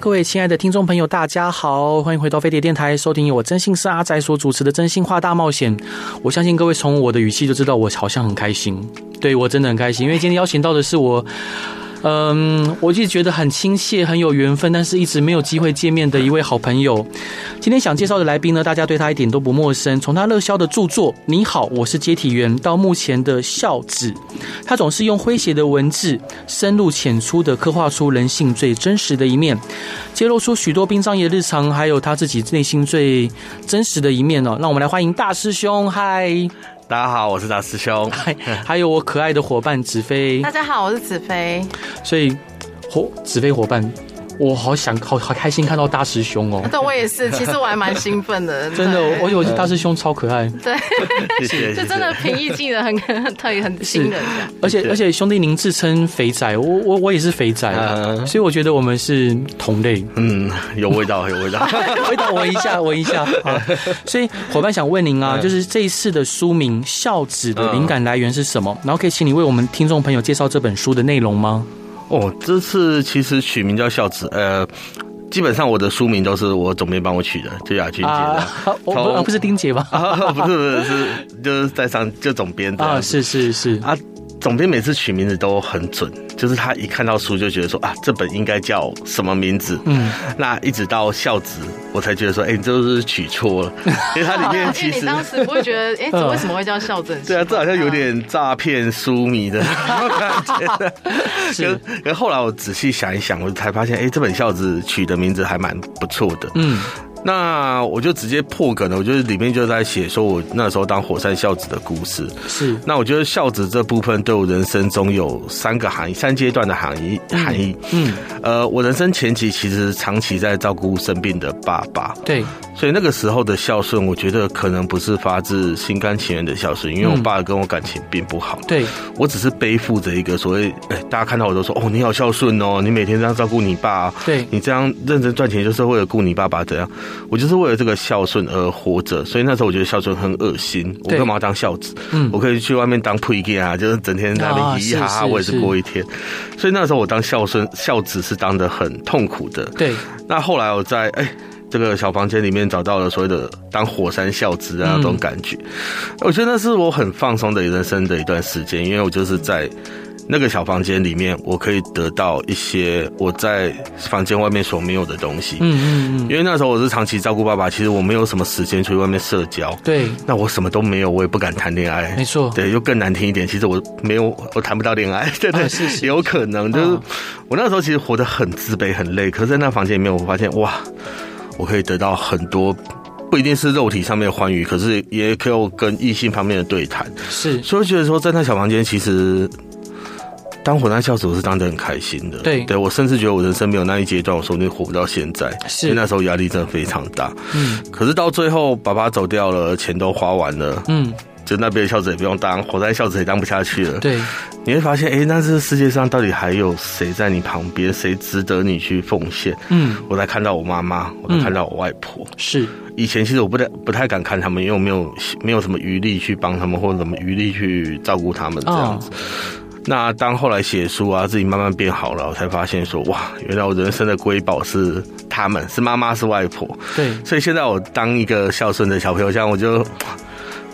各位亲爱的听众朋友，大家好，欢迎回到飞碟电台，收听由我真心是阿仔所主持的《真心话大冒险》。我相信各位从我的语气就知道，我好像很开心。对，我真的很开心，因为今天邀请到的是我。嗯，我就觉得很亲切，很有缘分，但是一直没有机会见面的一位好朋友。今天想介绍的来宾呢，大家对他一点都不陌生。从他热销的著作《你好，我是接体员》到目前的《孝子》，他总是用诙谐的文字，深入浅出的刻画出人性最真实的一面，揭露出许多殡葬业日常，还有他自己内心最真实的一面哦。让我们来欢迎大师兄，嗨。大家好，我是大师兄，还还有我可爱的伙伴子飞。大家好，我是子飞。所以，伙子飞伙伴。我好想好好开心看到大师兄哦！对，我也是，其实我还蛮兴奋的。真的，我以为是大师兄超可爱。对，就真的平易近人，很很特别，很亲人。而且而且，兄弟您自称肥仔，我我我也是肥仔，所以我觉得我们是同类。嗯，有味道，有味道，味道闻一下，闻一下。所以伙伴想问您啊，就是这一次的书名《孝子》的灵感来源是什么？然后可以请你为我们听众朋友介绍这本书的内容吗？哦，这次其实取名叫孝子，呃，基本上我的书名都是我总编帮我取的，就雅君姐的。啊，我不不是丁姐吧？啊，不是不是是，就是在上就总编的。啊，是是是啊。总编每次取名字都很准，就是他一看到书就觉得说啊，这本应该叫什么名字？嗯，那一直到孝子，我才觉得说，哎、欸，你这是取错了，因为它里面其实、当时不会觉得，哎、欸，这为什么会叫孝子？对啊，这好像有点诈骗书迷的感觉。是，可是后来我仔细想一想，我才发现，哎、欸，这本孝子取的名字还蛮不错的。嗯。那我就直接破梗了，我就是里面就在写说我那时候当火山孝子的故事。是，那我觉得孝子这部分对我人生中有三个含义，三阶段的含义含义。嗯，呃，我人生前期其实长期在照顾生病的爸爸。对。所以那个时候的孝顺，我觉得可能不是发自心甘情愿的孝顺，因为我爸跟我感情并不好。对，我只是背负着一个所谓，哎，大家看到我都说，哦，你好孝顺哦，你每天这样照顾你爸，对，你这样认真赚钱就是为了顾你爸爸，怎样？我就是为了这个孝顺而活着。所以那时候我觉得孝顺很恶心，我干嘛要当孝子？嗯，我可以去外面当配件啊，就是整天在那里嘻嘻哈哈，我也是过一天。所以那时候我当孝顺孝子是当的很痛苦的。对，那后来我在哎。这个小房间里面找到了所谓的当火山孝子啊，那种感觉，我觉得那是我很放松的人生的一段时间，因为我就是在那个小房间里面，我可以得到一些我在房间外面所没有的东西。嗯嗯嗯。因为那时候我是长期照顾爸爸，其实我没有什么时间出去外面社交。对。那我什么都没有，我也不敢谈恋爱。没错。对，又更难听一点，其实我没有，我谈不到恋爱。对对，是有可能，就是我那时候其实活得很自卑、很累。可是，在那房间里面，我发现哇。我可以得到很多，不一定是肉体上面的欢愉，可是也可以跟异性方面的对谈。是，所以我觉得说，在那小房间，其实当火灾孝子，我是当得很开心的。对，对我甚至觉得我人生没有那一阶段，我说不定活不到现在。是，因为那时候压力真的非常大。嗯，可是到最后，爸爸走掉了，钱都花完了。嗯。就那边的孝子也不用当，火灾孝子也当不下去了。对，你会发现，哎、欸，那这个世界上到底还有谁在你旁边，谁值得你去奉献？嗯，我才看到我妈妈，我才看到我外婆。是、嗯，以前其实我不太不太敢看他们，因为我没有没有什么余力去帮他们，或者什么余力去照顾他们这样子。哦、那当后来写书啊，自己慢慢变好了，我才发现说，哇，原来我人生的瑰宝是他们，是妈妈，是外婆。对，所以现在我当一个孝顺的小朋友，这样我就。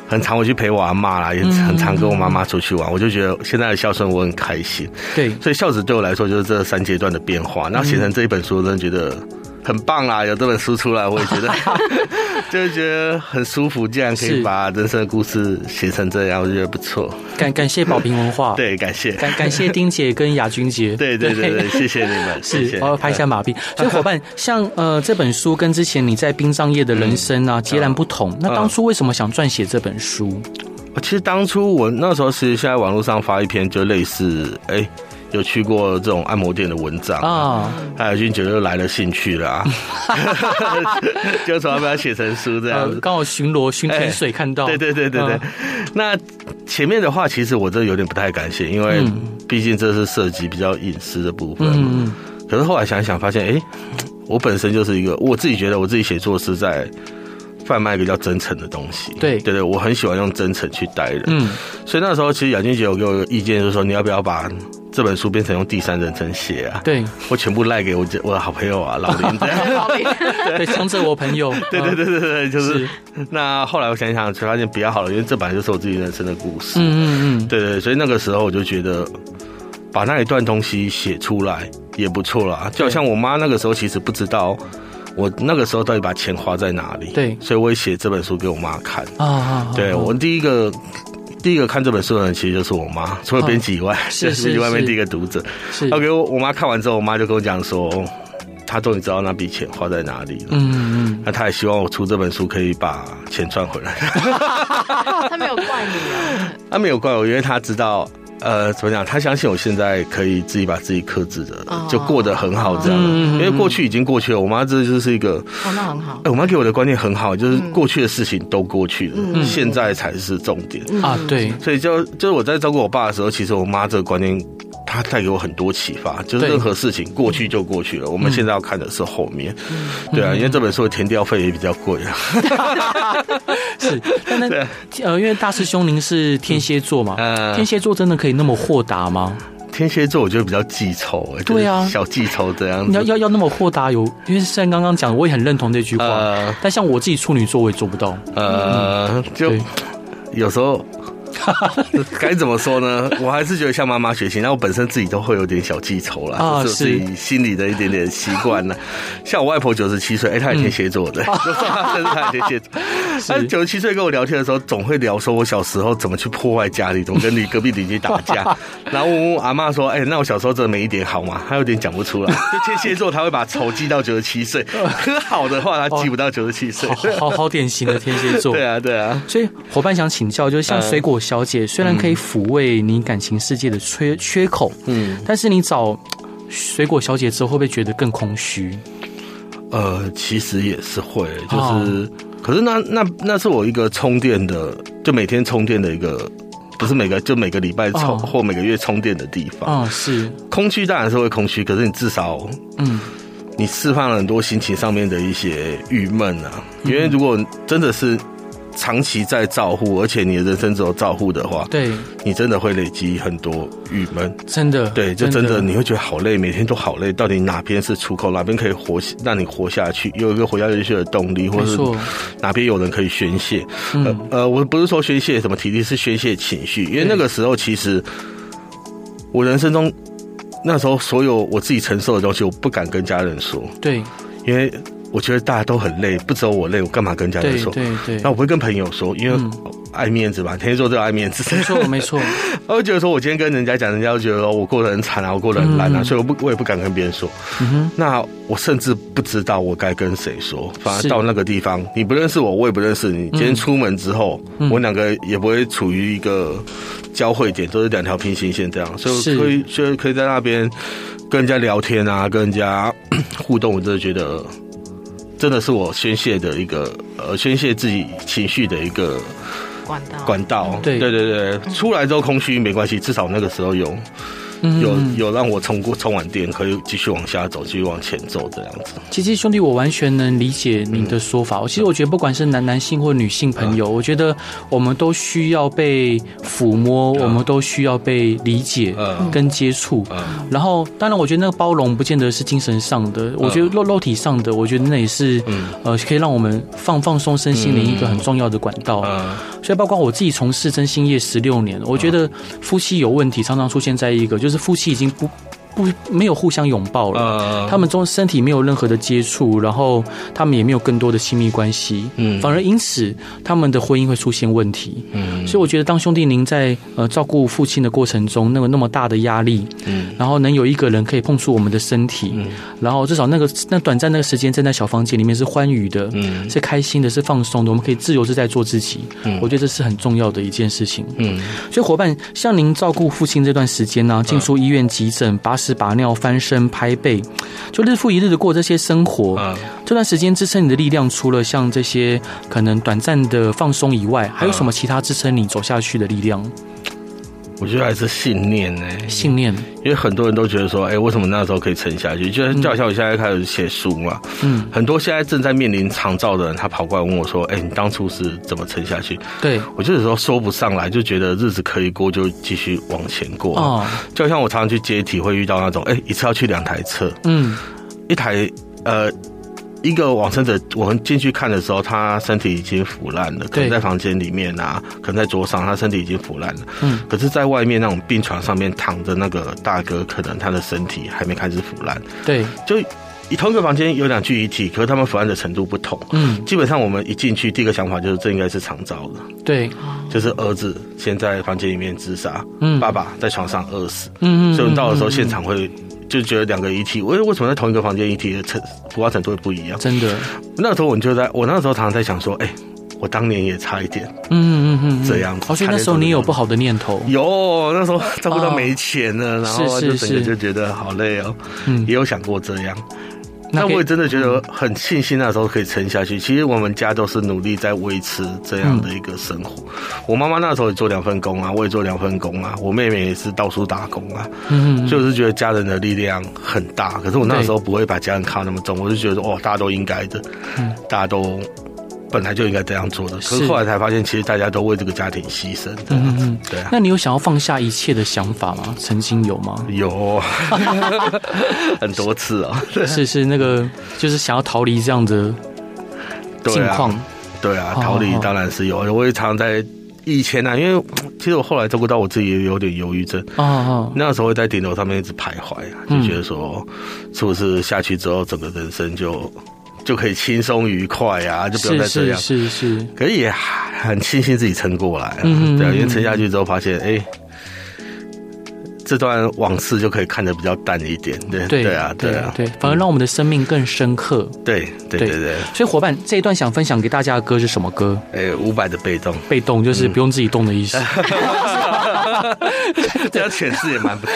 很常我去陪我阿妈啦，也很常跟我妈妈出去玩，嗯、我就觉得现在的孝顺我很开心。对，所以孝子对我来说就是这三阶段的变化。然后写成这一本书，我真的觉得。很棒啦，有这本书出来，我也觉得 就是觉得很舒服。竟然可以把人生的故事写成这样，我觉得不错。感感谢宝瓶文化，对，感谢感感谢丁姐跟雅君姐，对对对对，谢谢你们，是，我要拍一下马屁。所以伙伴，像呃这本书跟之前你在殡葬业的人生啊截然不同。那当初为什么想撰写这本书？其实当初我那时候是在网络上发一篇，就类似哎。有去过这种按摩店的文章啊，还有就觉得又来了兴趣了，啊，就从来把它写成书这样子。刚好巡逻巡天水看到，对对对对对。那前面的话，其实我真的有点不太敢写，因为毕竟这是涉及比较隐私的部分。嗯。可是后来想一想，发现哎，我本身就是一个，我自己觉得我自己写作是在。贩卖一个叫真诚的东西，对。对对，我很喜欢用真诚去待人，嗯，所以那时候其实雅君姐有给我一个意见，就是说你要不要把这本书变成用第三人称写啊？对，我全部赖给我我的好朋友啊，老林这样，老林，对，强者我朋友，对对对对对，就是。是那后来我想想，才发现比较好了，因为这本来就是我自己人生的故事，嗯嗯嗯，对对，所以那个时候我就觉得把那一段东西写出来也不错啦，就好像我妈那个时候其实不知道。我那个时候到底把钱花在哪里？对，所以我也写这本书给我妈看啊。对，我第一个第一个看这本书的人其实就是我妈，除了编辑以外，是 编辑外面第一个读者。是，他给我我妈看完之后，我妈就跟我讲说，她终于知道那笔钱花在哪里了。嗯嗯，那她也希望我出这本书可以把钱赚回来。她没有怪你啊？她没有怪我，因为她知道。呃，怎么讲？他相信我现在可以自己把自己克制的，就过得很好这样。因为过去已经过去了，我妈这就是一个，哦，那很好。我妈给我的观念很好，就是过去的事情都过去了，现在才是重点啊。对，所以就就是我在照顾我爸的时候，其实我妈这个观念。他带给我很多启发，就是任何事情过去就过去了，我们现在要看的是后面。对啊，因为这本书的填掉费也比较贵啊。是，但那 呃，因为大师兄您是天蝎座嘛，天蝎座真的可以那么豁达吗？天蝎座我觉得比较记仇，对啊，小记仇这样子。要要要那么豁达，有因为像刚刚讲，我也很认同这句话。但像我自己处女座，我也做不到。呃，就有时候。该怎么说呢？我还是觉得向妈妈学习。那我本身自己都会有点小记仇啦，啊、就是自己心里的一点点习惯了。像我外婆九十七岁，哎、欸，她也天蝎座的，嗯、就算她生日，她也天蝎座。她九十七岁跟我聊天的时候，总会聊说我小时候怎么去破坏家里，怎么跟你隔壁邻居打架。然后我阿妈说：“哎、欸，那我小时候真的没一点好吗？”她有点讲不出来。就天蝎座，他会把仇记到九十七岁，可好的话，他记不到九十七岁。好好典型的天蝎座。对啊，对啊。所以伙伴想请教，就是像水果小姐，虽然可以抚慰你感情世界的缺缺口，嗯，但是你找 水果小姐之后，会不会觉得更空虚？呃，其实也是会，就是，可是那那那是我一个充电的，就每天充电的一个，不是每个就每个礼拜充或每个月充电的地方。啊，是。空虚当然是会空虚，可是你至少，嗯，你释放了很多心情上面的一些郁闷啊，因为如果真的是。长期在照护，而且你的人生只有照护的话，对，你真的会累积很多郁闷，真的，对，就真的你会觉得好累，每天都好累。到底哪边是出口，哪边可以活，让你活下去，有一个活下去的动力，或是哪边有人可以宣泄？呃呃，我不是说宣泄什么体力，是宣泄情绪。因为那个时候，其实我人生中那时候所有我自己承受的东西，我不敢跟家人说，对，因为。我觉得大家都很累，不只有我累，我干嘛跟家人说？对对对。那我不会跟朋友说，因为爱面子吧，天蝎座都爱面子。没错没错。我会觉得说，我今天跟人家讲，人家会觉得说我过得很惨啊，我过得很烂啊，嗯、所以我不，我也不敢跟别人说。那我甚至不知道我该跟谁说，反而到那个地方，你不认识我，我也不认识你。今天出门之后，嗯、我两个也不会处于一个交汇点，都是两条平行线这样，所以可以，所以可以在那边跟人家聊天啊，跟人家 互动，我真的觉得。真的是我宣泄的一个，呃，宣泄自己情绪的一个管道。管道，对对对对，出来之后空虚没关系，至少那个时候有。有有让我充过充完电，可以继续往下走，继续往前走这样子。其实兄弟，我完全能理解您的说法。其实我觉得，不管是男男性或女性朋友，我觉得我们都需要被抚摸，我们都需要被理解跟接触。然后，当然，我觉得那个包容不见得是精神上的，我觉得肉肉体上的，我觉得那也是呃，可以让我们放放松身心的一个很重要的管道。所以，包括我自己从事真心业十六年，我觉得夫妻有问题常常出现在一个就是。夫妻已经不不没有互相拥抱了，他们中身体没有任何的接触，然后他们也没有更多的亲密关系，嗯，反而因此他们的婚姻会出现问题，嗯，所以我觉得当兄弟您在呃照顾父亲的过程中，那个那么大的压力，嗯，然后能有一个人可以碰触我们的身体，嗯，然后至少那个那短暂那个时间站在小房间里面是欢愉的，嗯，是开心的，是放松的，我们可以自由自在做自己，嗯，我觉得这是很重要的一件事情，嗯，所以伙伴像您照顾父亲这段时间呢，进出医院急诊把屎把尿、翻身、拍背，就日复一日的过这些生活。这段时间支撑你的力量，除了像这些可能短暂的放松以外，还有什么其他支撑你走下去的力量？我觉得还是信念呢、欸，信念。因为很多人都觉得说，哎、欸，为什么那时候可以撑下去？就就好像我现在开始写书嘛，嗯，很多现在正在面临长照的人，他跑过来问我说，哎、欸，你当初是怎么撑下去？对，我就有时候说不上来，就觉得日子可以过，就继续往前过。哦，就像我常常去接体，会遇到那种，哎、欸，一次要去两台车，嗯，一台呃。一个往生者，我们进去看的时候，他身体已经腐烂了，可能在房间里面啊，可能在桌上，他身体已经腐烂了。嗯，可是，在外面那种病床上面躺着那个大哥，可能他的身体还没开始腐烂。对，就同一个房间有两具遗体，可是他们腐烂的程度不同。嗯，基本上我们一进去，第一个想法就是这应该是长照的。对，就是儿子先在房间里面自杀，嗯，爸爸在床上饿死。嗯嗯，所以我们到的时候，现场会。就觉得两个遗体，为为什么在同一个房间遗体的程腐化程度会不一样？真的，那时候我就在我那时候常常在想说，哎、欸，我当年也差一点，嗯嗯嗯，这样子。而且那时候你有不好的念头？有，那时候差不多没钱了，哦、然后就整个就觉得好累哦，嗯，也有想过这样。那我也真的觉得很庆幸那时候可以撑下去。其实我们家都是努力在维持这样的一个生活。我妈妈那时候也做两份工啊，我也做两份工啊，我妹妹也是到处打工啊。嗯，就是觉得家人的力量很大。可是我那时候不会把家人看那么重，我就觉得哦，大家都应该的，大家都。本来就应该这样做的，可是后来才发现，其实大家都为这个家庭牺牲。嗯嗯，对啊。那你有想要放下一切的想法吗？曾经有吗？有，很多次啊。是 是，那个就是想要逃离这样的境况。对啊，逃离当然是有。我也常在以前呢，因为其实我后来照顾到我自己也有点忧郁症。哦哦。那时候会在顶楼上面一直徘徊啊，就觉得说，是不是下去之后，整个人生就。就可以轻松愉快啊，就不用再这样。是是，可是也很庆幸自己撑过来啊。嗯，对啊，因为撑下去之后发现，哎、欸，这段往事就可以看得比较淡一点。对对，对啊，对啊，对，反而让我们的生命更深刻。对对对对。所以伙伴，这一段想分享给大家的歌是什么歌？哎、欸，伍佰的被动。被动就是不用自己动的意思。嗯 这样诠释也蛮不错，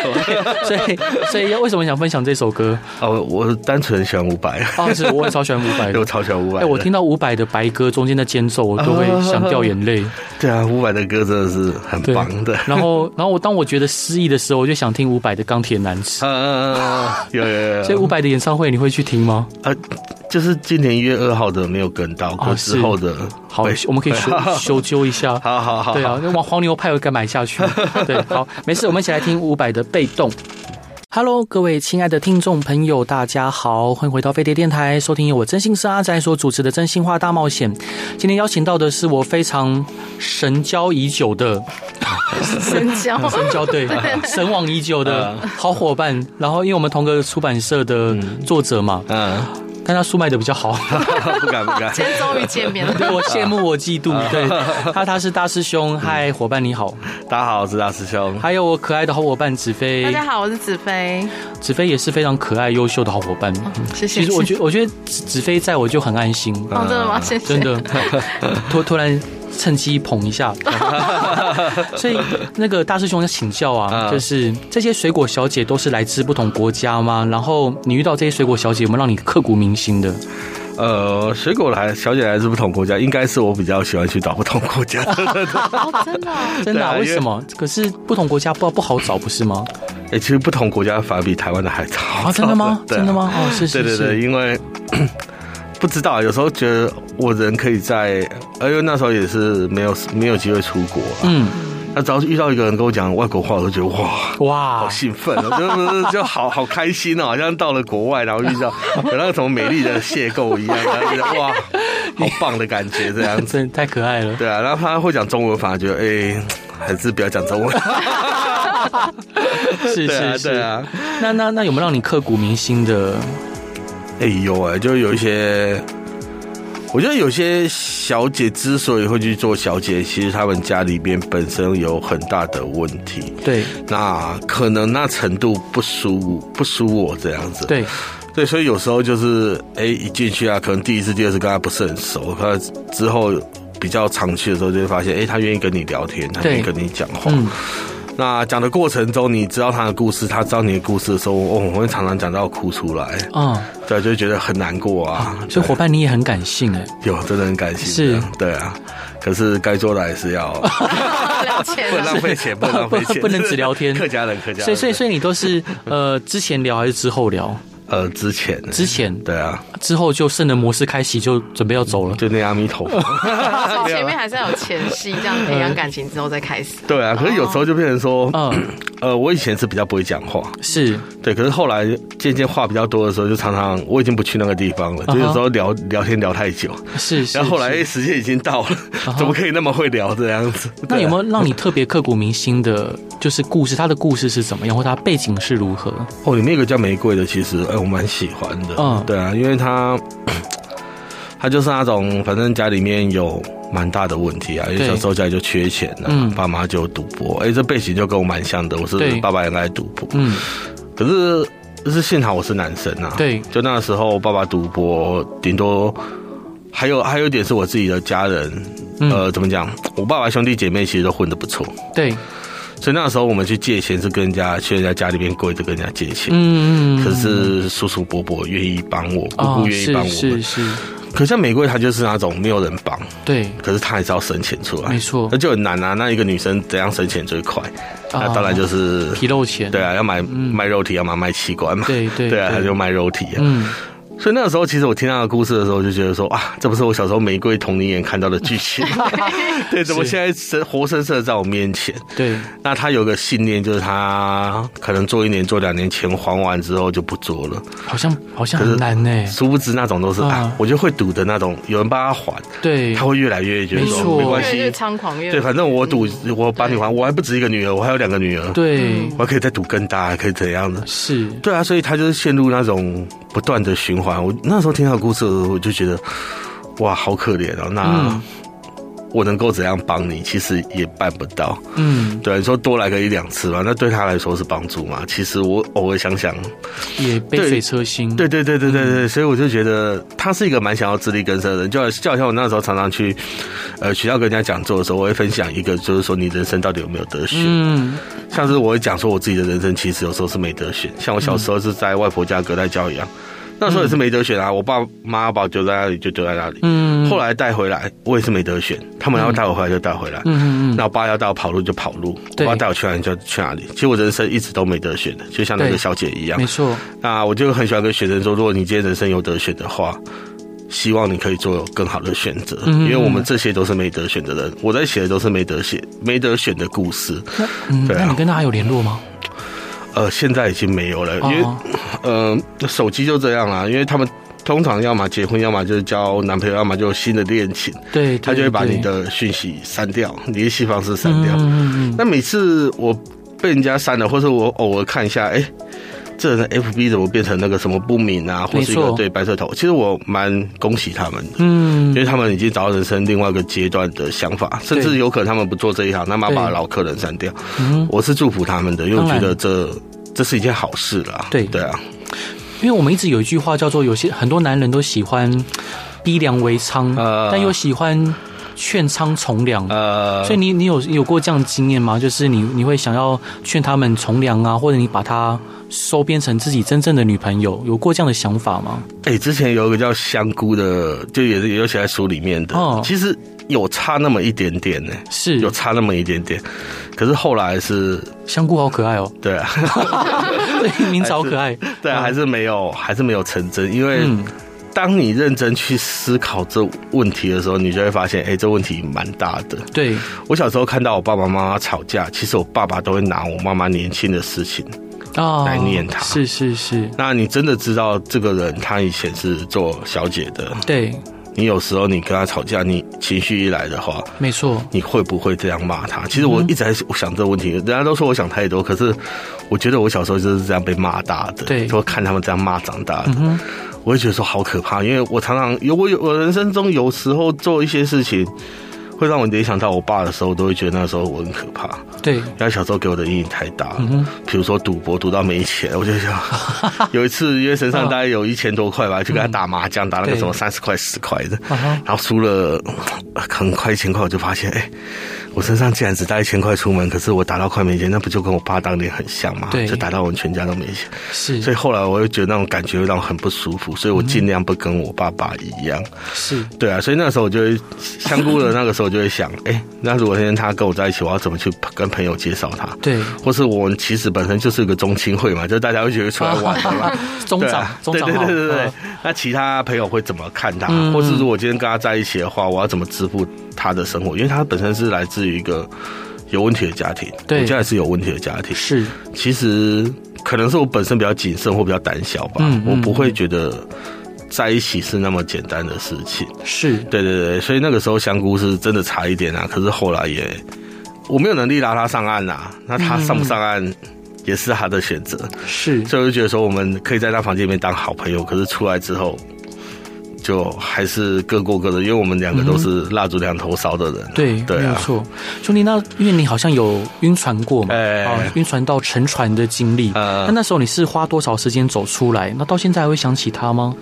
所以所以要为什么想分享这首歌？哦，我单纯喜欢伍佰，哦，是我也超喜欢伍佰，我超喜欢伍佰。哎，我听到伍佰的白歌中间的间奏，我都会想掉眼泪。对啊，伍佰的歌真的是很棒的。然后，然后我当我觉得失意的时候，我就想听伍佰的《钢铁男儿》。嗯嗯嗯，有有有。所以伍佰的演唱会你会去听吗？啊，就是今年一月二号的没有跟到，可之后的好，我们可以修 修纠一下。好好好，对啊，那黄黄牛派我该买下去。对，好，没事，我们一起来听伍佰的《被动》。Hello，各位亲爱的听众朋友，大家好，欢迎回到飞碟电台，收听由我真心是阿宅所主持的《真心话大冒险》。今天邀请到的是我非常神交已久的神交神交对神往已久的好伙伴。然后，因为我们同个出版社的作者嘛，嗯。但他书卖的比较好，不 敢不敢。今天终于见面了，对我羡慕我嫉妒。对他他是大师兄，嗨伙伴你好，大家好，我是大师兄。还有我可爱的好伙伴子飞，大家好，我是子飞。子飞也是非常可爱优秀的好伙伴，谢谢。其实我觉得我觉得子飞在我就很安心。哦，真的吗？谢谢。真的，突突然。趁机捧一下，所以那个大师兄要请教啊，就是这些水果小姐都是来自不同国家吗？然后你遇到这些水果小姐，有没有让你刻骨铭心的？呃，水果来小姐来自不同国家，应该是我比较喜欢去找不同国家。真 的，真的？为什么？可是不同国家不不好找，不是吗？哎，其实不同国家反而比台湾的还早。啊，真的吗？真的吗？哦，是是是，对对对，因为。不知道，有时候觉得我人可以在，因为那时候也是没有没有机会出国，嗯，那只要是遇到一个人跟我讲外国话，我都觉得哇哇，好兴奋，就就好好开心哦，好像到了国外，然后遇到有那个什么美丽的邂逅一样，然后觉得哇，好棒的感觉，这样真太可爱了。对啊，然后他会讲中文，反而觉得哎、欸，还是不要讲中文。是是是，对啊。那那那有没有让你刻骨铭心的？哎呦哎，就有一些。我觉得有些小姐之所以会去做小姐，其实她们家里边本身有很大的问题。对，那可能那程度不输不输我这样子。对，对，所以有时候就是，哎，一进去啊，可能第一次、第二次跟她不是很熟，可之后比较长期的时候，就会发现，哎，她愿意跟你聊天，她愿意跟你讲话。嗯那讲的过程中，你知道他的故事，他知道你的故事的时候，哦，我会常常讲到哭出来。哦，对，就觉得很难过啊。所以伙伴，你也很感性哎。有，真的很感性。是，对啊。可是该做的还是要。不能浪费钱，不能浪费钱，不能只聊天。客家人，客家人。所以，所以，所以你都是呃之前聊还是之后聊？呃，之前，之前，对啊，之后就圣人模式开启，就准备要走了，就那阿弥陀佛。前面还是要有前戏，这样培养感情之后再开始。对啊，可是有时候就变成说，嗯，呃，我以前是比较不会讲话，是对，可是后来渐渐话比较多的时候，就常常我已经不去那个地方了，就有时候聊聊天聊太久，是，然后后来时间已经到了，怎么可以那么会聊这样子？那有没有让你特别刻骨铭心的，就是故事？他的故事是怎么样，或他背景是如何？哦，里面有个叫玫瑰的，其实哎，我蛮喜欢的。嗯，对啊，因为他他 就是那种，反正家里面有蛮大的问题啊，因为小时候家里就缺钱了，嗯，爸妈就赌博，哎，这背景就跟我蛮像的，我是爸爸也爱赌博，嗯，可是就是幸好我是男生啊，对，就那时候爸爸赌博，顶多还有还有一点是我自己的家人，呃，怎么讲，我爸爸兄弟姐妹其实都混得不错，对。所以那时候我们去借钱是跟人家去人家家里面跪着跟人家借钱，嗯，可是叔叔伯伯愿意帮我，姑姑愿意帮我们，是是。可像玫瑰，她就是那种没有人帮，对，可是她还是要生钱出来，没错，那就很难啊。那一个女生怎样生钱最快？那当然就是皮肉钱，对啊，要买卖肉体，要么卖器官嘛，对对对啊，他就卖肉体啊，嗯。所以那个时候，其实我听他的故事的时候，就觉得说啊，这不是我小时候玫瑰童年眼看到的剧情，对，怎么现在生活生生的在我面前？对，那他有个信念，就是他可能做一年、做两年，钱还完之后就不做了。好像好像很难呢。殊不知那种都是啊，我就会赌的那种，有人帮他还，对，他会越来越觉得说没关系，越猖狂越对，反正我赌，我帮你还，我还不止一个女儿，我还有两个女儿，对，我还可以再赌更大，还可以怎样的？是。对啊，所以他就是陷入那种不断的循环。我那时候听到故事的时候，我就觉得哇，好可怜哦。那我能够怎样帮你？其实也办不到。嗯，对，你说多来个一两次吧，那对他来说是帮助嘛？其实我偶尔想想，也杯水车薪。对对对对对对，所以我就觉得他是一个蛮想要自力更生的人。就就好像我那时候常常去呃学校跟人家讲座的时候，我会分享一个，就是说你人生到底有没有得选？嗯，像是我会讲说我自己的人生其实有时候是没得选。像我小时候是在外婆家隔代教养。那时候也是没得选啊，我爸妈把我丢在那里就丢在那里。嗯，后来带回来，我也是没得选，他们要带我回来就带回来。嗯嗯，那我爸要带我跑路就跑路，我爸带我去哪里就去哪里。其实我人生一直都没得选的，就像那个小姐一样。没错。那我就很喜欢跟学生说，如果你今天人生有得选的话，希望你可以做更好的选择，因为我们这些都是没得选的人。我在写的都是没得选、没得选的故事。对啊，那你跟他还有联络吗？呃，现在已经没有了，因为，呃，手机就这样啊，因为他们通常要么结婚，要么就是交男朋友，要么就有新的恋情，对，他就会把你的讯息删掉，联系方式删掉。嗯嗯嗯。那每次我被人家删了，或者我偶尔看一下，哎，这人的 FB 怎么变成那个什么不明啊，或是一个对白色头？其实我蛮恭喜他们的，嗯，因为他们已经找到人生另外一个阶段的想法，甚至有可能他们不做这一行，那么把老客人删掉。嗯，我是祝福他们的，因为我觉得这。这是一件好事啦。对对啊，因为我们一直有一句话叫做，有些很多男人都喜欢逼良为娼，呃，但又喜欢劝仓从良，呃，所以你你有有过这样的经验吗？就是你你会想要劝他们从良啊，或者你把他收编成自己真正的女朋友，有过这样的想法吗？哎，之前有一个叫香菇的，就也是有写在书里面的，哦，其实有差那么一点点呢，是有差那么一点点。可是后来是香菇好可爱哦，对啊，对，名字好可爱，对啊，还是没有，还是没有成真。因为当你认真去思考这问题的时候，你就会发现，哎，这问题蛮大的。对，我小时候看到我爸爸妈妈吵架，其实我爸爸都会拿我妈妈年轻的事情哦来念他。是是是，那你真的知道这个人他以前是做小姐的？对。你有时候你跟他吵架，你情绪一来的话，没错，你会不会这样骂他？其实我一直在想这个问题，人家都说我想太多，可是我觉得我小时候就是这样被骂大的，对，就看他们这样骂长大的，我会觉得说好可怕，因为我常常有我有我人生中有时候做一些事情。会让我联想到我爸的时候，我都会觉得那时候我很可怕。对，因为小时候给我的阴影太大。嗯哼，比如说赌博赌到没钱，我就想 有一次因为身上大概有一千多块吧，就跟他打麻将，打那个什么三十块、十块的，然后输了很快一千块，我就发现哎。我身上竟然只带一千块出门，可是我打到快没钱，那不就跟我爸当年很像吗？对，就打到我们全家都没钱。是，所以后来我又觉得那种感觉会让我很不舒服，所以我尽量不跟我爸爸一样。是，对啊，所以那个时候我就会香菇的那个时候我就会想，哎、欸，那如果今天他跟我在一起，我要怎么去跟朋友介绍他？对，或是我们其实本身就是一个中青会嘛，就大家会觉得出来玩的嘛。中长，对对对对对对。那其他朋友会怎么看他？或是如果今天跟他在一起的话，我要怎么支付他的生活？因为他本身是来自于一个有问题的家庭，对，我家也是有问题的家庭。是，其实可能是我本身比较谨慎或比较胆小吧，嗯嗯、我不会觉得在一起是那么简单的事情。是，对对对，所以那个时候香菇是真的差一点啊。可是后来也我没有能力拉他上岸呐、啊，那他上不上岸也是他的选择。是，所以我就觉得说我们可以在他房间里面当好朋友，可是出来之后。就还是各过各的，因为我们两个都是蜡烛两头烧的人。嗯、对，对、啊，没有错。兄弟，那因为你好像有晕船过嘛，哎、欸，晕船到沉船的经历。呃，那那时候你是花多少时间走出来？那到现在还会想起他吗？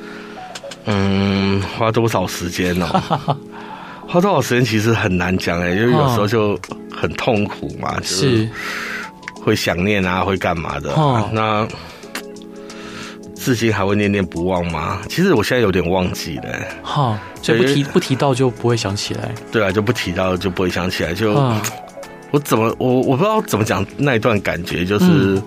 嗯，花多少时间呢、喔？花多少时间其实很难讲哎、欸，因为有时候就很痛苦嘛，就是会想念啊，会干嘛的、啊。那。至今还会念念不忘吗？其实我现在有点忘记了。哈，所以不提不提到就不会想起来。对啊，就不提到就不会想起来。就我怎么我我不知道怎么讲那一段感觉，就是。嗯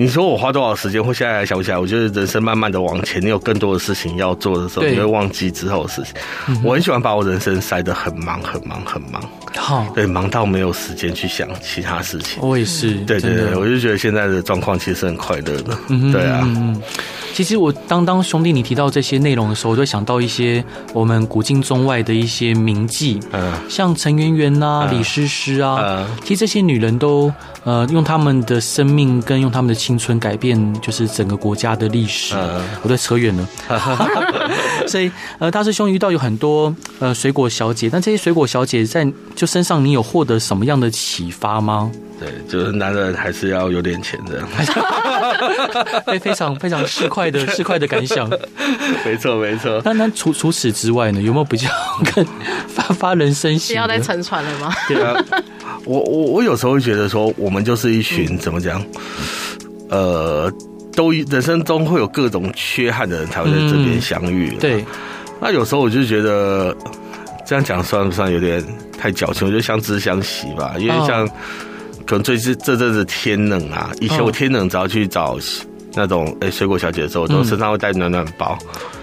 你说我花多少时间，我现在还想不起来？我觉得人生慢慢的往前，你有更多的事情要做的时候，你会忘记之后的事情。嗯、我很喜欢把我人生塞得很忙，很忙，很忙。好，对，忙到没有时间去想其他事情。我也是，对对对，我就觉得现在的状况其实是很快乐的。嗯，对啊。嗯其实我当当兄弟，你提到这些内容的时候，我就想到一些我们古今中外的一些名妓，嗯，像陈圆圆呐、李师师啊，嗯，其实这些女人都呃用他们的生命跟用他们的青春改变，就是整个国家的历史。嗯，我都扯远了，所以呃大师兄遇到有很多呃水果小姐，但这些水果小姐在就身上，你有获得什么样的启发吗？对，就是男人还是要有点钱的，非 非常非常市侩的市侩的感想，没错没错。那那除除此之外呢，有没有比较更发发人深省？不要再沉船了吗？对啊，我我我有时候会觉得说，我们就是一群怎么讲，呃，都人生中会有各种缺憾的人才会在这边相遇。对，那有时候我就觉得这样讲算不算有点太矫情？我觉得相知相惜吧，因为像。可能最近这阵子天冷啊，以前我天冷只要去找那种哎、欸、水果小姐的时候，都身上会带暖暖包，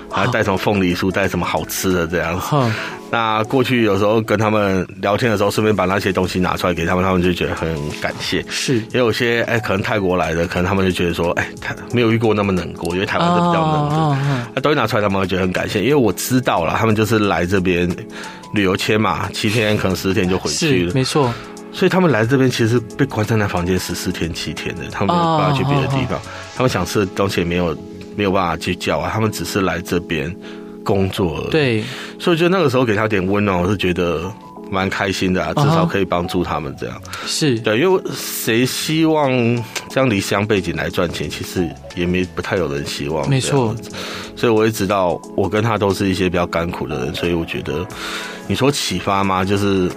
还带什么凤梨酥，带什么好吃的这样子。那过去有时候跟他们聊天的时候，顺便把那些东西拿出来给他们，他们就觉得很感谢。是，也有些哎、欸，可能泰国来的，可能他们就觉得说，哎、没有遇过那么冷过，因为台湾是比较冷的。那东西拿出来，他们会觉得很感谢，因为我知道了，他们就是来这边旅游签嘛，七天可能十天就回去了。没错。所以他们来这边其实被关在那房间十四天七天的，他们没有办法去别的地方，他们想吃的东西也没有没有办法去叫啊，他们只是来这边工作而已。对，所以就那个时候给他点温暖，我是觉得蛮开心的啊，至少可以帮助他们这样。是对，因为谁希望这样离乡背景来赚钱，其实也没不太有人希望。没错，所以我也知道，我跟他都是一些比较甘苦的人，所以我觉得你说启发吗？就是。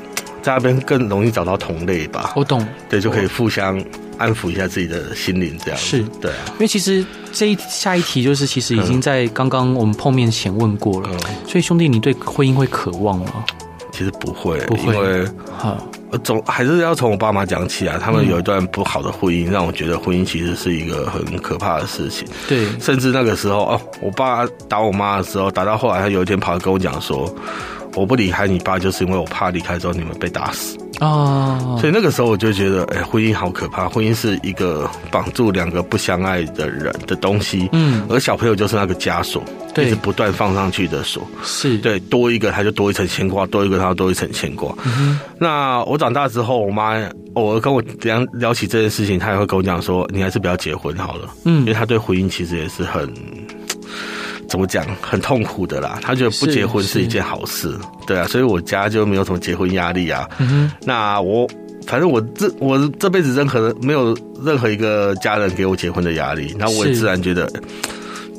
在那边更容易找到同类吧，我懂，对，就可以互相安抚一下自己的心灵，这样是对啊。因为其实这一下一题就是，其实已经在刚刚我们碰面前问过了。嗯、所以兄弟，你对婚姻会渴望吗？其实不会，不会，因为哈，总还是要从我爸妈讲起啊。他们有一段不好的婚姻，让我觉得婚姻其实是一个很可怕的事情。对，甚至那个时候哦，我爸打我妈的时候，打到后来，他有一天跑来跟我讲说。我不离开你爸，就是因为我怕离开之后你们被打死。哦，所以那个时候我就觉得，哎，婚姻好可怕，婚姻是一个绑住两个不相爱的人的东西，嗯，而小朋友就是那个枷锁，一直不断放上去的锁，是对，多一个他就多一层牵挂，多一个他就多一层牵挂。嗯，那我长大之后，我妈偶尔跟我聊聊起这件事情，她也会跟我讲说，你还是不要结婚好了，嗯，因为她对婚姻其实也是很。怎么讲，很痛苦的啦。他觉得不结婚是一件好事，对啊，所以我家就没有什么结婚压力啊。嗯，那我反正我这我这辈子任何没有任何一个家人给我结婚的压力，那我也自然觉得。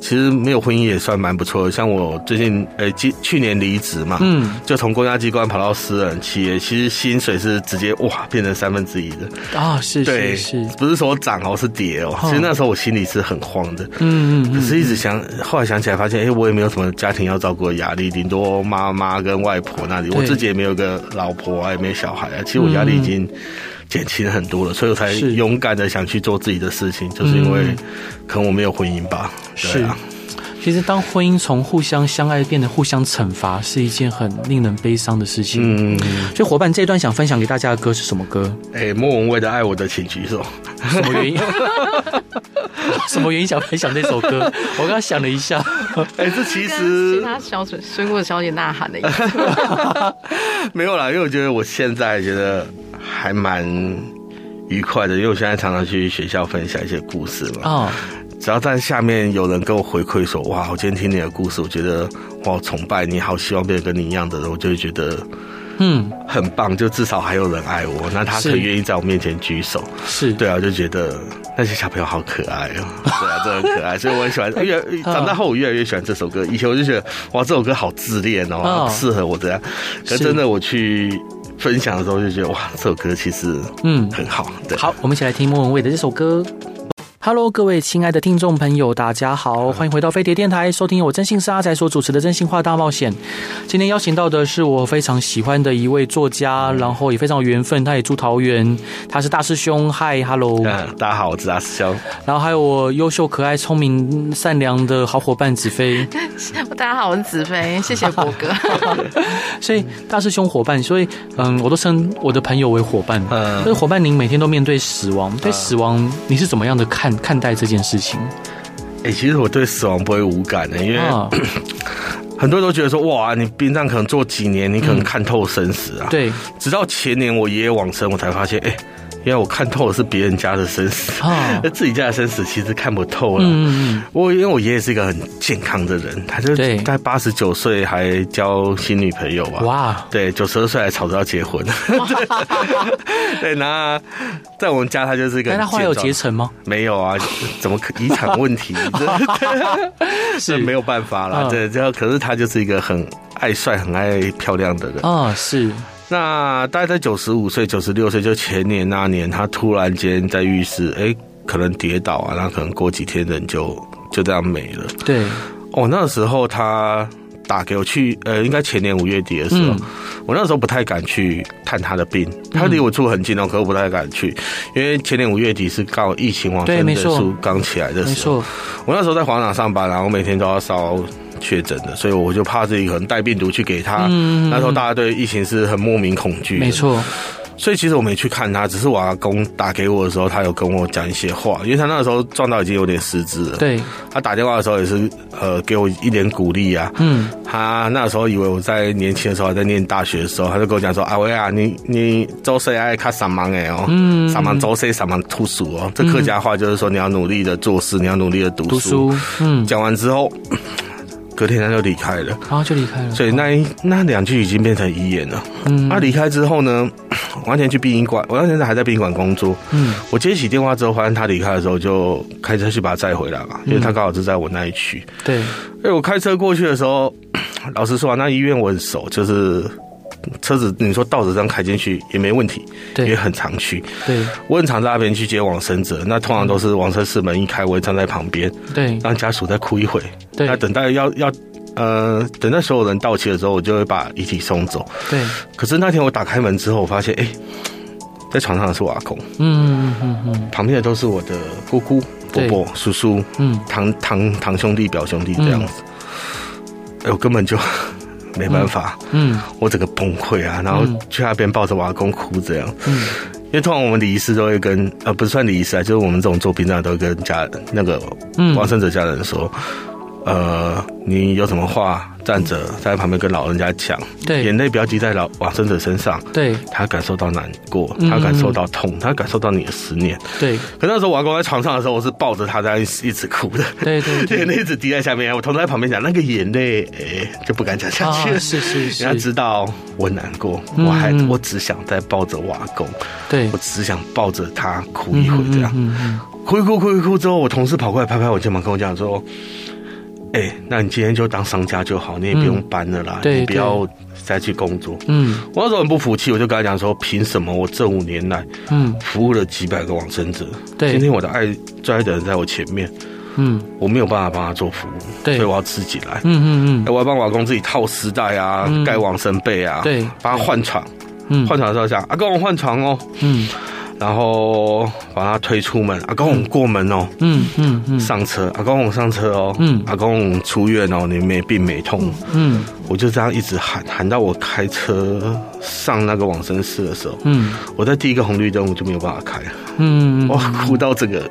其实没有婚姻也算蛮不错的，像我最近呃，去去年离职嘛，嗯，就从公家机关跑到私人企业，其实薪水是直接哇变成三分之一的。啊，是是是，不是说涨哦，是跌哦。其实那时候我心里是很慌的，嗯嗯，可是一直想，后来想起来发现，哎，我也没有什么家庭要照顾的压力，顶多妈妈跟外婆那里，我自己也没有个老婆啊，也没有小孩啊，其实我压力已经。减轻很多了，所以我才勇敢的想去做自己的事情，就是因为可能我没有婚姻吧。是啊，其实当婚姻从互相相爱变得互相惩罚，是一件很令人悲伤的事情。嗯，所以伙伴这一段想分享给大家的歌是什么歌？哎、欸，莫文蔚的《爱我的请举手》。什么原因？什么原因想分享这首歌？我刚刚想了一下，哎、欸，这其实其他小水水果小姐呐喊的意思。没有啦，因为我觉得我现在觉得。还蛮愉快的，因为我现在常常去学校分享一些故事嘛。哦，只要在下面有人跟我回馈说：“哇，我今天听你的故事，我觉得我好崇拜你，好希望变得跟你一样的人。”我就会觉得，嗯，很棒。就至少还有人爱我，那他可以愿意在我面前举手。是对啊，就觉得那些小朋友好可爱哦。对啊，真的很可爱，所以我很喜欢。越长大后，我越来越喜欢这首歌。以前我就觉得，哇，这首歌好自恋哦，好适合我这样。可是真的，我去。分享的时候就觉得哇，这首歌其实嗯很好。对，好，我们一起来听莫文蔚的这首歌。Hello，各位亲爱的听众朋友，大家好，欢迎回到飞碟电台，收听由我真心是阿仔所主持的真心话大冒险。今天邀请到的是我非常喜欢的一位作家，然后也非常有缘分，他也住桃园，他是大师兄。Hi，Hello，嗯，大家好，我是大师兄。然后还有我优秀、可爱、聪明、善良的好伙伴子飞。大家好，我是子飞，谢谢博哥。所以大师兄伙伴，所以嗯，我都称我的朋友为伙伴。嗯，所以伙伴，您每天都面对死亡，对死亡你是怎么样的看？看待这件事情，哎，其实我对死亡不会无感的，因为、哦、很多人都觉得说，哇，你殡葬可能做几年，你可能看透生死啊。对，直到前年我爷爷往生，我才发现，哎。因为我看透的是别人家的生死，那、oh. 自己家的生死其实看不透了。嗯，我因为我爷爷是一个很健康的人，他就在八十九岁还交新女朋友吧。哇，对，九十二岁还吵着要结婚。对，那在我们家他就是一个。那他有结成吗？没有啊，怎么可遗产问题？是没有办法了。对，这可是他就是一个很爱帅、很爱漂亮的人啊、哦。是。那大概在九十五岁、九十六岁，就前年那年，他突然间在浴室，哎、欸，可能跌倒啊，那可能过几天人就就这样没了。对，哦，那时候他打给我去，呃，应该前年五月底的时候，嗯、我那时候不太敢去探他的病，他离我住很近哦，可我不太敢去，因为前年五月底是刚疫情往生人数刚起来的时候，我那时候在广场上班，然后每天都要烧。确诊的，所以我就怕自己可能带病毒去给他。嗯，那时候大家对疫情是很莫名恐惧。没错，所以其实我没去看他，只是我阿公打给我的时候，他有跟我讲一些话，因为他那个时候撞到已经有点失智了。对，他打电话的时候也是呃给我一点鼓励啊。嗯，他那时候以为我在年轻的时候还在念大学的时候，他就跟我讲说：“阿威啊，你你周岁爱看上忙哎哦，嗯，上忙周岁上忙读书哦。”这客家话就是说你要努力的做事，你要努力的读书。读书。嗯，讲完之后。隔天他就离开了，然后、啊、就离开了。所以那一那两句已经变成遗言了。嗯，他离开之后呢，完全去殡仪馆，我那现在还在殡仪馆工作。嗯，我接起电话之后，发现他离开的时候，就开车去把他载回来嘛，因为他刚好是在我那一区。对，哎，我开车过去的时候，老实说啊，那医院我很熟，就是。车子你说倒着这样开进去也没问题，对，也很常去。对，我很常在那边去接往生者，那通常都是往生室门一开，我会站在旁边，对，让家属再哭一会。对，那等待要要呃，等待所有人到齐的时候，我就会把遗体送走。对，可是那天我打开门之后，我发现哎、欸，在床上的是我阿公，嗯嗯嗯，旁边的都是我的姑姑、伯伯、叔叔，嗯，堂堂堂兄弟、表兄弟这样子。哎、嗯，我根本就。没办法，嗯，我整个崩溃啊，然后去那边抱着我阿公哭这样，嗯，因为通常我们的仪式都会跟呃，不是算礼仪式啊，就是我们这种做殡葬都会跟家那个往生者家人说。呃，你有什么话站着在旁边跟老人家讲，对，眼泪不要积在老往生者身上，对，他感受到难过，他感受到痛，他感受到你的思念，对。可那时候我阿公在床上的时候，我是抱着他在一直哭的，对对，眼泪一直滴在下面。我同事在旁边讲，那个眼泪，哎，就不敢讲下去。了，是是是，人家知道我难过，我还我只想再抱着我阿公，对，我只想抱着他哭一会这样，哭一哭哭一哭之后，我同事跑过来拍拍我肩膀，跟我讲说。哎、欸，那你今天就当商家就好，你也不用搬了啦，嗯、你不要再去工作。嗯，我那时候很不服气，我就跟他讲说，凭什么我这五年来，嗯，服务了几百个往生者，对，今天我的爱最爱的人在我前面，嗯，我没有办法帮他做服务，对，所以我要自己来。嗯嗯嗯，我要帮我阿公自己套丝带啊，盖往生被啊，对，帮他换床，嗯，换床的时候讲，阿公我换床哦，嗯。然后把他推出门，阿公过门哦，嗯嗯嗯，上车，阿公上车哦，嗯，阿公出院哦，你没病没痛，嗯，我就这样一直喊喊到我开车上那个往生室的时候，嗯，我在第一个红绿灯我就没有办法开，嗯，我哭到整个。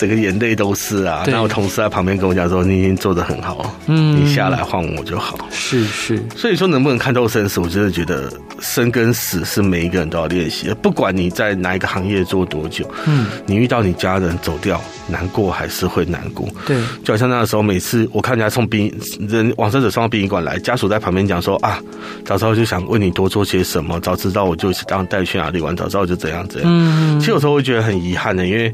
整个眼泪都是啊！然后同事在旁边跟我讲说：“你已经做的很好，嗯，你下来换我就好。”是是，所以说能不能看透生死，我真的觉得生跟死是每一个人都要练习的。不管你在哪一个行业做多久，嗯，你遇到你家人走掉，难过还是会难过。对，就好像那个时候，每次我看人家从殡人往生者送到殡仪馆来，家属在旁边讲说：“啊，早知道就想为你多做些什么，早知道我就当带去哪里玩，早知道就怎样怎样。”嗯，其实有时候会觉得很遗憾的，因为。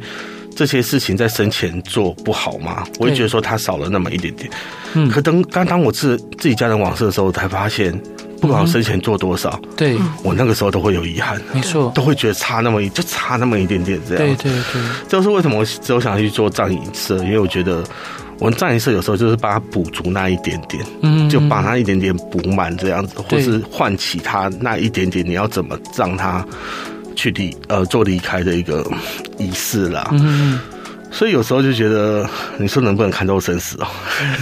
这些事情在生前做不好吗？我会觉得说他少了那么一点点。嗯，可当刚当我自自己家人往事的时候，才发现，不管我生前做多少，对我那个时候都会有遗憾。没错，都会觉得差那么一就差那么一点点这样。对对对，这是为什么我只有想去做葬仪社，因为我觉得我们葬仪社有时候就是把它补足那一点点，嗯，就把那一点点补满这样子，或是唤起他那一点点，你要怎么让他。去离呃做离开的一个仪式啦，嗯，所以有时候就觉得你说能不能看透生死哦？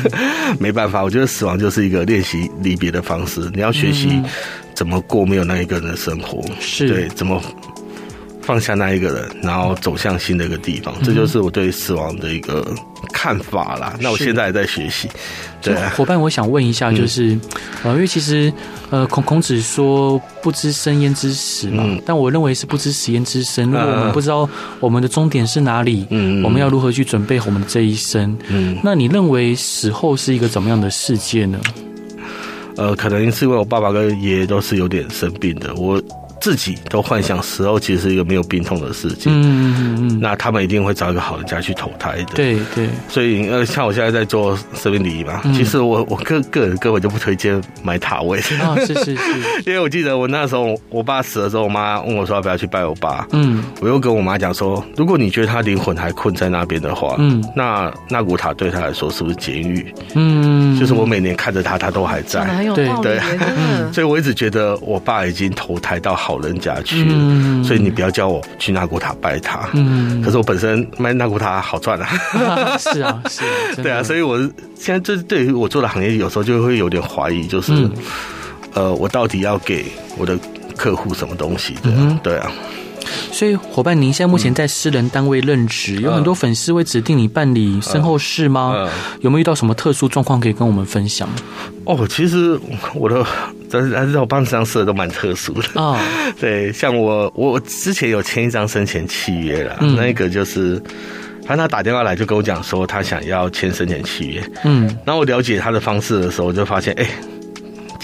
没办法，我觉得死亡就是一个练习离别的方式，你要学习怎么过没有那一个人的生活，是对怎么。放下那一个人，然后走向新的一个地方，嗯、这就是我对死亡的一个看法啦。那我现在还在学习。对，伙伴，我想问一下，就是，呃、嗯，因为其实，呃，孔孔子说不知生焉知死嘛，嗯、但我认为是不知死焉知生。如果我们不知道我们的终点是哪里，嗯，我们要如何去准备我们的这一生？嗯，那你认为死后是一个怎么样的世界呢？呃，可能是因为我爸爸跟爷爷都是有点生病的，我。自己都幻想死后其实是一个没有病痛的世界，嗯嗯嗯，那他们一定会找一个好的家去投胎的，对对。所以呃，像我现在在做生命礼仪嘛，其实我我个个人根本就不推荐买塔位，啊是是是，因为我记得我那时候我爸死的时候，我妈问我说要不要去拜我爸，嗯，我又跟我妈讲说，如果你觉得他灵魂还困在那边的话，嗯，那那古塔对他来说是不是监狱？嗯，就是我每年看着他，他都还在，对。对，所以我一直觉得我爸已经投胎到好。老人家去，嗯、所以你不要叫我去纳古塔拜他。嗯，可是我本身卖纳古塔好赚啊，啊。是啊，是啊，对啊，所以我现在这对于我做的行业，有时候就会有点怀疑，就是，嗯、呃，我到底要给我的客户什么东西的？嗯、对啊。所以，伙伴，您现在目前在私人单位任职，嗯、有很多粉丝会指定你办理身后事吗？嗯嗯、有没有遇到什么特殊状况可以跟我们分享？哦，其实我的，但是但是我办这张事都蛮特殊的啊。哦、对，像我，我之前有签一张生前契约了，嗯、那个就是，他他打电话来就跟我讲说他想要签生前契约，嗯，然后我了解他的方式的时候，我就发现，哎。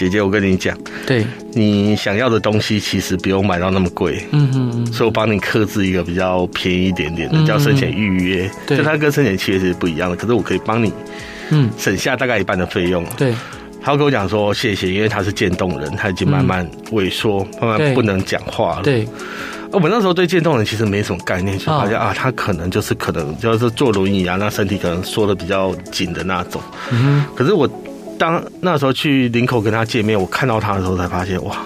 姐姐，我跟你讲，对，你想要的东西其实不用买到那么贵，嗯嗯嗯，所以我帮你克制一个比较便宜一点点的，叫生前预约，对，就它跟生前契约是不一样的，可是我可以帮你，嗯，省下大概一半的费用，对。他跟我讲说谢谢，因为他是渐冻人，他已经慢慢萎缩，慢慢不能讲话了，对。我们那时候对渐冻人其实没什么概念，就发现啊，他可能就是可能就是坐轮椅啊，那身体可能缩的比较紧的那种，嗯，可是我。当那时候去林口跟他见面，我看到他的时候才发现，哇，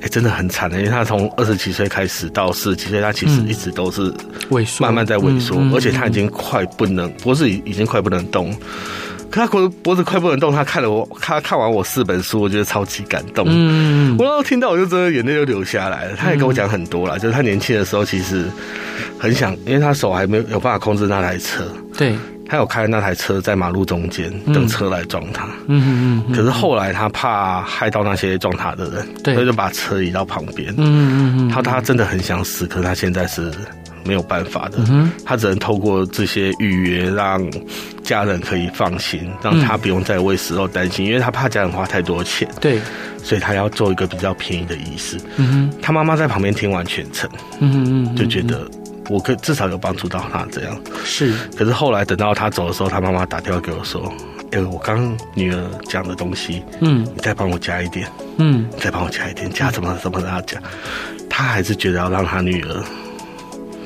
哎、欸，真的很惨的，因为他从二十几岁开始到四十几岁，他其实一直都是萎缩，慢慢在萎缩，而且他已经快不能，脖子已已经快不能动。可他脖脖子快不能动，他看了我，他看完我四本书，我觉得超级感动。嗯，我然后听到我就真的眼泪就流下来了。他也跟我讲很多啦，就是他年轻的时候其实很想，因为他手还没有有办法控制那台车。对。他有开那台车在马路中间等车来撞他，嗯嗯嗯。可是后来他怕害到那些撞他的人，对，所以就把车移到旁边。嗯嗯嗯。他他真的很想死，可是他现在是没有办法的。嗯。他只能透过这些预约，让家人可以放心，让他不用再为死后担心，因为他怕家人花太多钱。对。所以他要做一个比较便宜的仪式。嗯哼。他妈妈在旁边听完全程，嗯嗯，就觉得。我可至少有帮助到他这样是，可是后来等到他走的时候，他妈妈打电话给我说：“哎、欸，我刚女儿讲的东西，嗯，你再帮我加一点，嗯，再帮我加一点，加怎么怎么让他讲？他还是觉得要让他女儿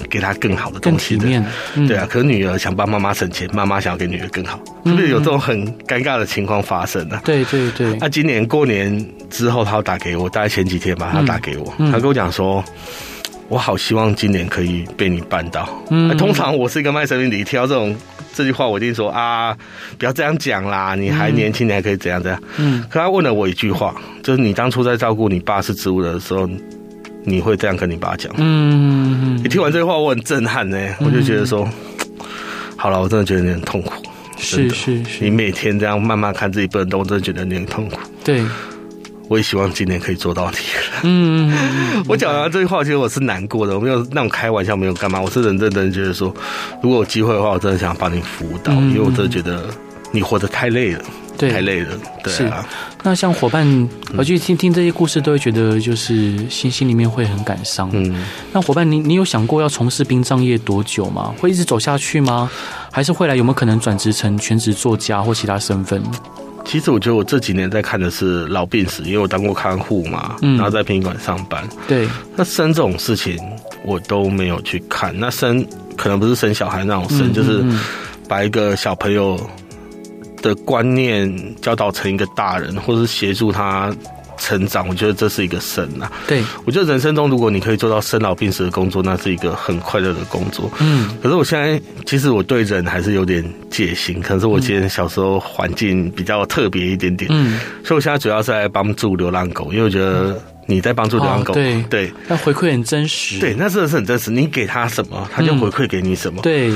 给他更好的东西的，嗯、对啊。可是女儿想帮妈妈省钱，妈妈想要给女儿更好，是不是有这种很尴尬的情况发生呢、啊？对对对。那、啊、今年过年之后，他要打给我，大概前几天吧，他打给我，嗯、他跟我讲说。我好希望今年可以被你办到。嗯，通常我是一个卖生命礼，听到这种这句话，我一定说啊，不要这样讲啦，你还年轻，你还可以怎样怎样。嗯，可他问了我一句话，就是你当初在照顾你爸是植物的时候，你会这样跟你爸讲？嗯，你听完这句话，我很震撼呢，我就觉得说，好了，我真的觉得你很痛苦。是是是，你每天这样慢慢看自己不能动，我真的觉得你很痛苦。对。我也希望今年可以做到你了。嗯，我讲完这句话，其实我是难过的，我没有那种开玩笑，没有干嘛，我是认认真真觉得说，如果有机会的话，我真的想帮你辅导，因为我真的觉得你活得太累了，对，太累了。对啊。那像伙伴，我去听听这些故事，都会觉得就是心心里面会很感伤。嗯。那伙伴，你你有想过要从事殡葬业多久吗？会一直走下去吗？还是未来有没有可能转职成全职作家或其他身份？其实我觉得我这几年在看的是老病死，因为我当过看护嘛，然后在殡仪馆上班。对，那生这种事情我都没有去看。那生可能不是生小孩那种生，就是把一个小朋友的观念教导成一个大人，或是协助他。成长，我觉得这是一个生啊。对，我觉得人生中，如果你可以做到生老病死的工作，那是一个很快乐的工作。嗯，可是我现在其实我对人还是有点戒心，可是我今天小时候环境比较特别一点点。嗯，所以我现在主要是在帮助流浪狗，因为我觉得你在帮助流浪狗，对对，那回馈很真实。对，那真的是很真实。你给他什么，他就回馈给你什么。对。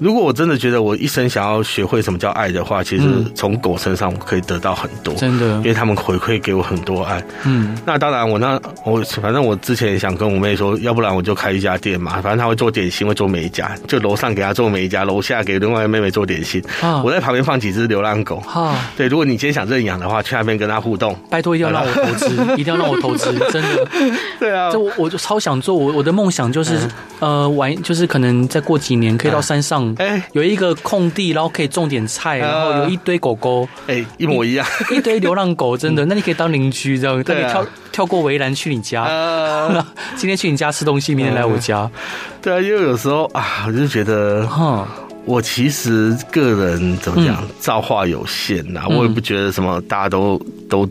如果我真的觉得我一生想要学会什么叫爱的话，其实从狗身上我可以得到很多，真的，因为他们回馈给我很多爱。嗯，那当然，我那我反正我之前也想跟我妹说，要不然我就开一家店嘛，反正她会做点心，会做美甲，就楼上给她做美甲，楼下给另外一个妹妹做点心。啊，我在旁边放几只流浪狗。啊，对，如果你今天想认养的话，去那边跟她互动。拜托，一定要让我投资，一定要让我投资，真的。对啊，这我我就超想做，我我的梦想就是呃玩，就是可能再过几年可以到山上，哎，有一个。空地，然后可以种点菜，然后有一堆狗狗，哎、欸，一模一样，一,一堆流浪狗，真的，那你可以当邻居，这样，可以跳跳过围栏去你家，呃、今天去你家吃东西，明天来我家，呃、对啊，因为有时候啊，我就觉得，哈，我其实个人怎么讲，造化有限呐，嗯、我也不觉得什么，大家都都。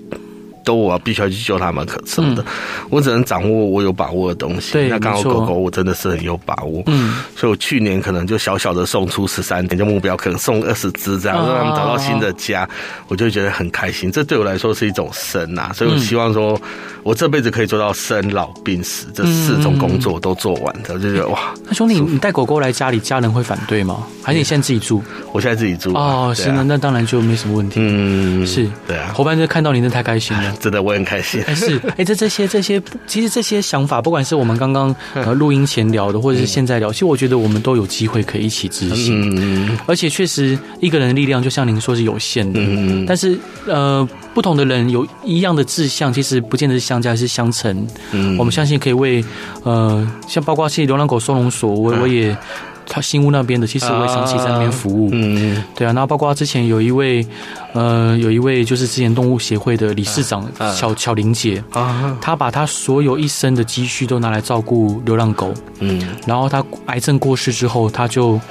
都我必须要去救他们，可什么的，我只能掌握我有把握的东西。那刚好狗狗我真的是很有把握，嗯，所以我去年可能就小小的送出十三点，就目标可能送二十只这样，让他们找到新的家，我就觉得很开心。这对我来说是一种生啊，所以我希望说我这辈子可以做到生老病死这四种工作都做完的，我就觉得哇。那兄弟，你带狗狗来家里，家人会反对吗？还是你现在自己住？我现在自己住哦，行了，那当然就没什么问题。嗯，是对啊，伙伴就看到你，真的太开心了。真的，我很开心。是，哎、欸，这这些这些，其实这些想法，不管是我们刚刚呃录音前聊的，或者是现在聊，其实我觉得我们都有机会可以一起执行。嗯，而且确实，一个人的力量就像您说是有限的。嗯，但是呃，不同的人有一样的志向，其实不见得是相加，是相乘。嗯，我们相信可以为呃，像包括其实流浪狗收容所，我我也。他新屋那边的，其实我也长期在那边服务。嗯，对啊，然后包括之前有一位，呃，有一位就是之前动物协会的理事长巧巧玲姐啊，她把她所有一生的积蓄都拿来照顾流浪狗。嗯，然后她癌症过世之后，她就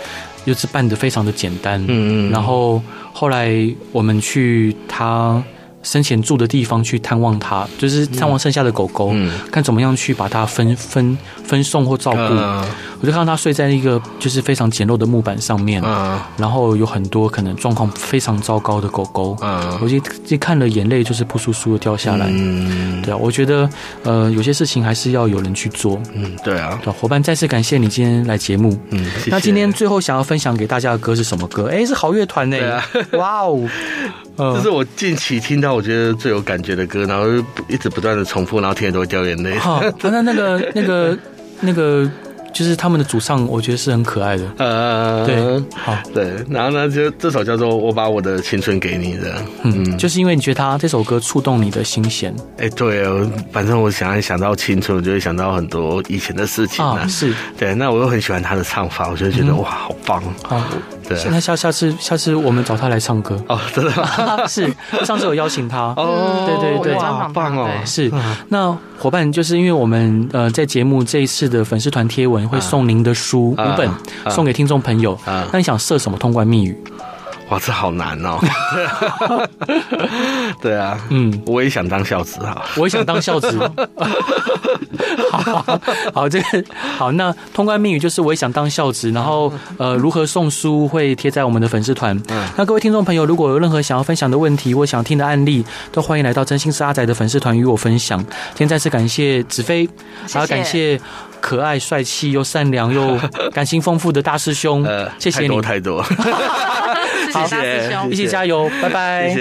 又是办的非常的简单。嗯嗯，然后后来我们去她生前住的地方去探望它，就是探望剩下的狗狗，嗯、看怎么样去把它分分分送或照顾。嗯、我就看到它睡在一个就是非常简陋的木板上面，嗯、然后有很多可能状况非常糟糕的狗狗，嗯、我就就看了眼泪就是扑簌簌的掉下来。嗯，对啊，我觉得呃有些事情还是要有人去做。嗯，对啊，伙伴再次感谢你今天来节目。嗯，谢谢。那今天最后想要分享给大家的歌是什么歌？哎，是好乐团呢。哇哦，这是我近期听到我觉得最有感觉的歌，然后一直不断的重复，然后听着都会掉眼泪。好，那那个那个那个。就是他们的主唱，我觉得是很可爱的。呃，对，好，对，然后呢，就这首叫做《我把我的青春给你》的，嗯，就是因为你觉得他这首歌触动你的心弦。哎，对，反正我想一想到青春，我就会想到很多以前的事情啊。是，对，那我又很喜欢他的唱法，我就觉得哇，好棒啊！对，那下下次下次我们找他来唱歌哦，真的吗？是，上次有邀请他哦，对对对，哇棒哦！是，那伙伴就是因为我们呃在节目这一次的粉丝团贴文。会送您的书五本，送给听众朋友。那你想设什么通关密语？哇，这好难哦！对啊，嗯，我也想当孝子哈，我也想当孝子。好 好，好，这个好。那通关密语就是我也想当孝子。然后呃，如何送书会贴在我们的粉丝团。那各位听众朋友，如果有任何想要分享的问题或想听的案例，都欢迎来到真心是阿仔的粉丝团与我分享。今天再次感谢子飞，还要感谢。可爱、帅气又善良又 感情丰富的大师兄，谢谢你，太多太多，谢谢，一起加油，拜拜。